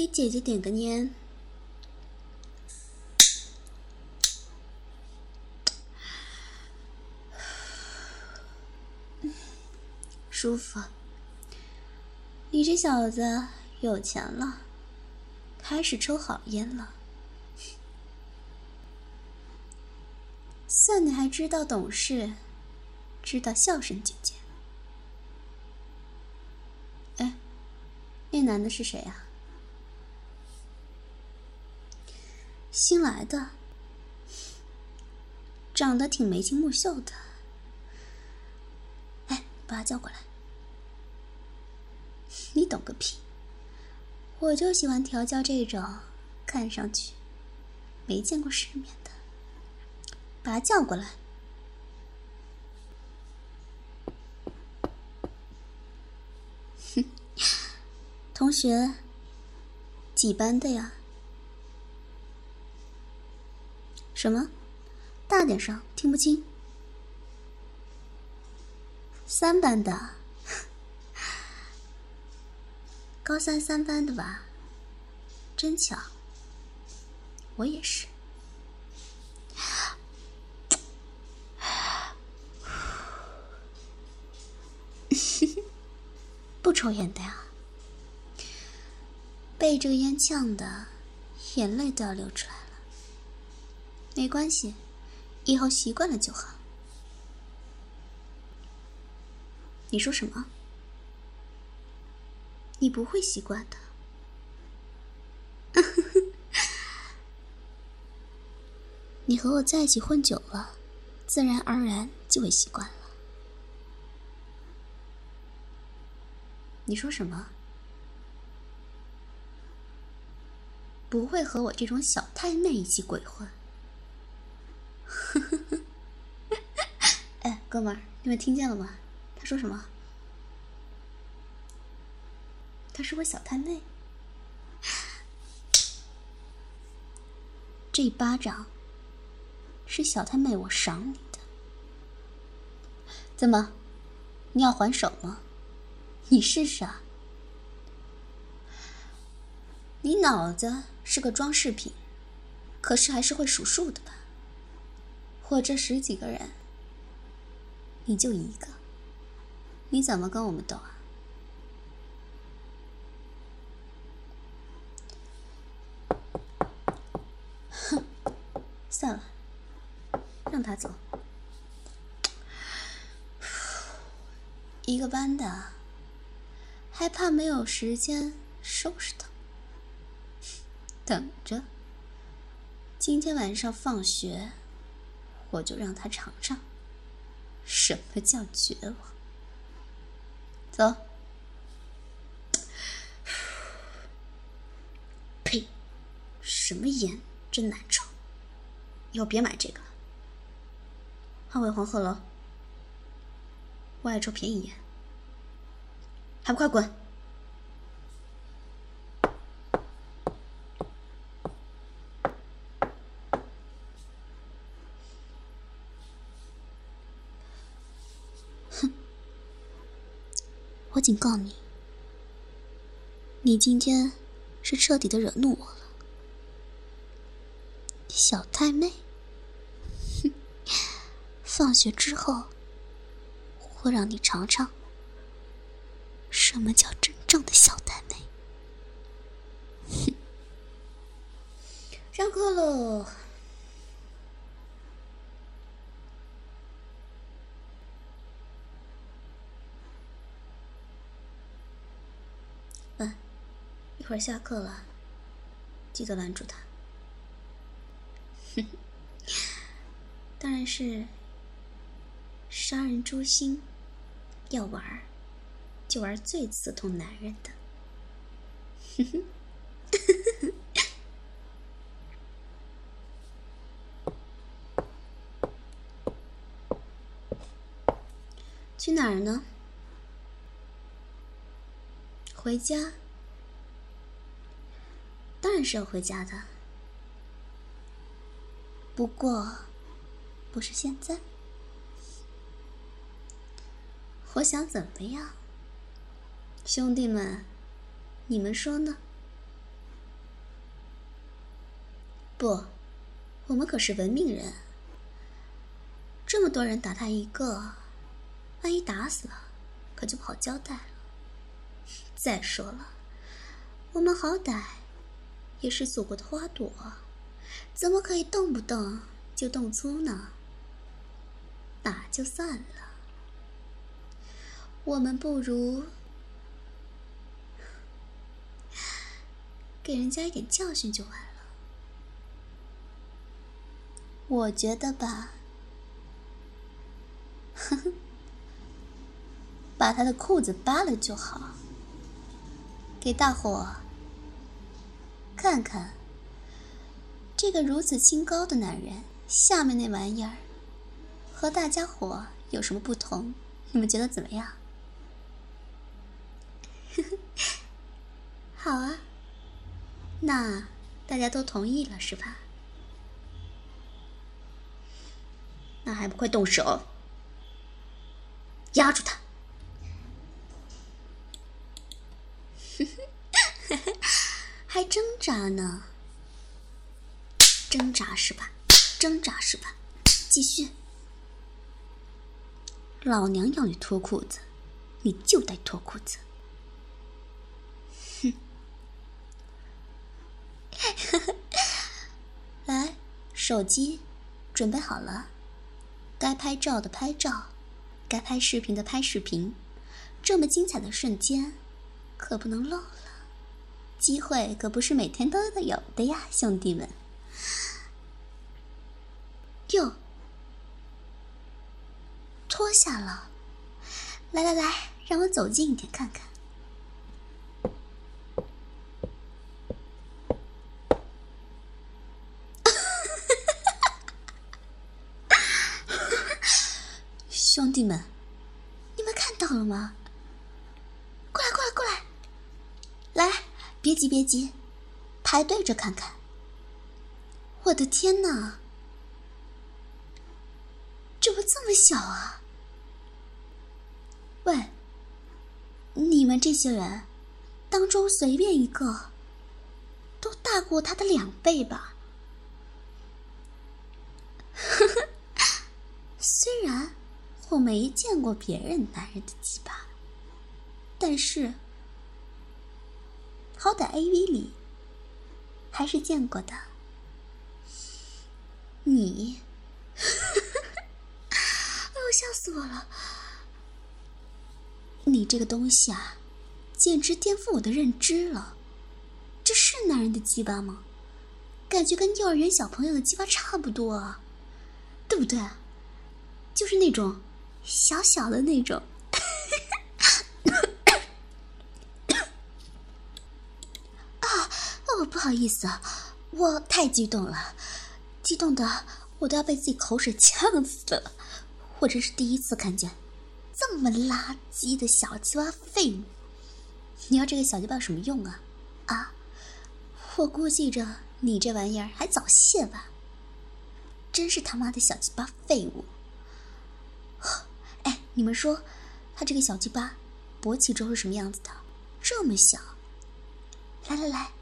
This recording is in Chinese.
给姐姐点个烟。舒服。你这小子有钱了，开始抽好烟了。算你还知道懂事，知道孝顺姐姐。哎，那男的是谁呀？新来的，长得挺眉清目秀的。哎，把他叫过来。你懂个屁！我就喜欢调教这种看上去没见过世面的。把他叫过来。哼，同学，几班的呀？什么？大点声，听不清。三班的，高三三班的吧？真巧，我也是。不抽烟的呀？被这个烟呛的，眼泪都要流出来。没关系，以后习惯了就好。你说什么？你不会习惯的。你和我在一起混久了，自然而然就会习惯了。你说什么？不会和我这种小太妹一起鬼混？哎，哥们儿，你们听见了吗？他说什么？他是我小太妹。这一巴掌是小太妹我赏你的。怎么，你要还手吗？你试试啊！你脑子是个装饰品，可是还是会数数的吧？我这十几个人，你就一个，你怎么跟我们斗啊？哼，算了，让他走。一个班的。还怕没有时间收拾他？等着，今天晚上放学，我就让他尝尝什么叫绝望。走。呸！什么烟，真难抽，以后别买这个了。换回黄鹤楼。我爱抽便宜烟。还不快滚！哼！我警告你，你今天是彻底的惹怒我了，小太妹！哼！放学之后，我让你尝尝。什么叫真正的小太妹？哼！上课喽！一会儿下课了，记得拦住他。当然是杀人诛心，要玩儿。就玩最刺痛男人的，去哪儿呢？回家，当然是要回家的，不过不是现在。我想怎么样？兄弟们，你们说呢？不，我们可是文明人。这么多人打他一个，万一打死了，可就不好交代了。再说了，我们好歹也是祖国的花朵，怎么可以动不动就动粗呢？打就算了，我们不如给人家一点教训就完了。我觉得吧。呵呵，把他的裤子扒了就好，给大伙看看，这个如此清高的男人下面那玩意儿和大家伙有什么不同？你们觉得怎么样？呵呵，好啊，那大家都同意了是吧？那还不快动手！压住他！还挣扎呢？挣扎是吧？挣扎是吧？继续！老娘要你脱裤子，你就得脱裤子！哼！来，手机准备好了，该拍照的拍照。该拍视频的拍视频，这么精彩的瞬间，可不能漏了。机会可不是每天都有的呀，兄弟们。哟，脱下了，来来来，让我走近一点看看。兄弟们，你们看到了吗？过来，过来，过来！来，别急，别急，排队着看看。我的天哪，怎么这么小啊？喂，你们这些人当中随便一个，都大过他的两倍吧？虽然。我没见过别人男人的鸡巴，但是好歹 A V 里还是见过的。你，哎 呦，笑死我了！你这个东西啊，简直颠覆我的认知了。这是男人的鸡巴吗？感觉跟幼儿园小朋友的鸡巴差不多啊，对不对？就是那种。小小的那种，啊哦，不好意思啊，我太激动了，激动的我都要被自己口水呛死了。我真是第一次看见这么垃圾的小鸡巴废物。你要这个小鸡巴有什么用啊？啊，我估计着你这玩意儿还早泄吧。真是他妈的小鸡巴废物。哎你们说，他这个小鸡巴勃起之后是什么样子的？这么小！来来来，